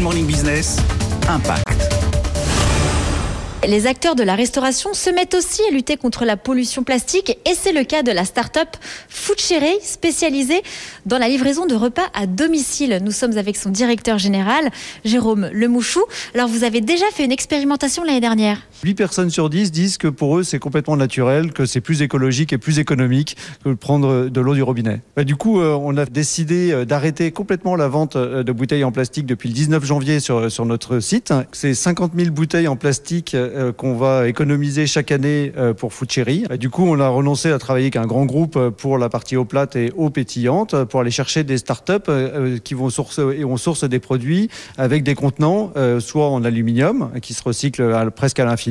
Morning Business, Impact. Les acteurs de la restauration se mettent aussi à lutter contre la pollution plastique et c'est le cas de la start-up Foodcherry, spécialisée dans la livraison de repas à domicile. Nous sommes avec son directeur général, Jérôme Lemouchou. Alors vous avez déjà fait une expérimentation l'année dernière? 8 personnes sur 10 disent que pour eux c'est complètement naturel, que c'est plus écologique et plus économique que de prendre de l'eau du robinet. Bah, du coup, euh, on a décidé euh, d'arrêter complètement la vente euh, de bouteilles en plastique depuis le 19 janvier sur, sur notre site. C'est 50 000 bouteilles en plastique euh, qu'on va économiser chaque année euh, pour Food Cherry. Et du coup, on a renoncé à travailler avec un grand groupe euh, pour la partie eau plate et eau pétillante euh, pour aller chercher des startups euh, euh, qui vont source et on source des produits avec des contenants euh, soit en aluminium qui se recycle presque à l'infini,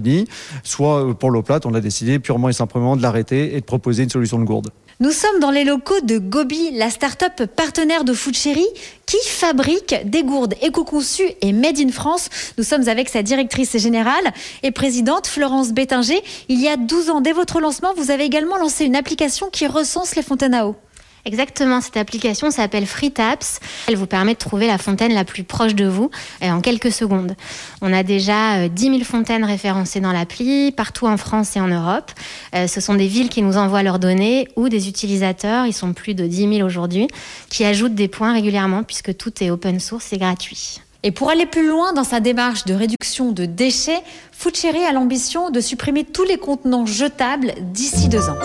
soit euh, pour l'eau plate, on a décidé purement et simplement de l'arrêter et de proposer une solution de gourde. Nous sommes dans les locaux de Gobi, la start-up partenaire de Foodcherry qui fabrique des gourdes éco-conçues et made in France. Nous sommes avec sa directrice générale et présidente Florence Bétinger. Il y a 12 ans, dès votre lancement, vous avez également lancé une application qui recense les fontaines à eau. Exactement, cette application s'appelle FreeTaps. Elle vous permet de trouver la fontaine la plus proche de vous euh, en quelques secondes. On a déjà euh, 10 000 fontaines référencées dans l'appli, partout en France et en Europe. Euh, ce sont des villes qui nous envoient leurs données ou des utilisateurs, ils sont plus de 10 000 aujourd'hui, qui ajoutent des points régulièrement puisque tout est open source et gratuit. Et pour aller plus loin dans sa démarche de réduction de déchets, Foodcherry a l'ambition de supprimer tous les contenants jetables d'ici deux ans.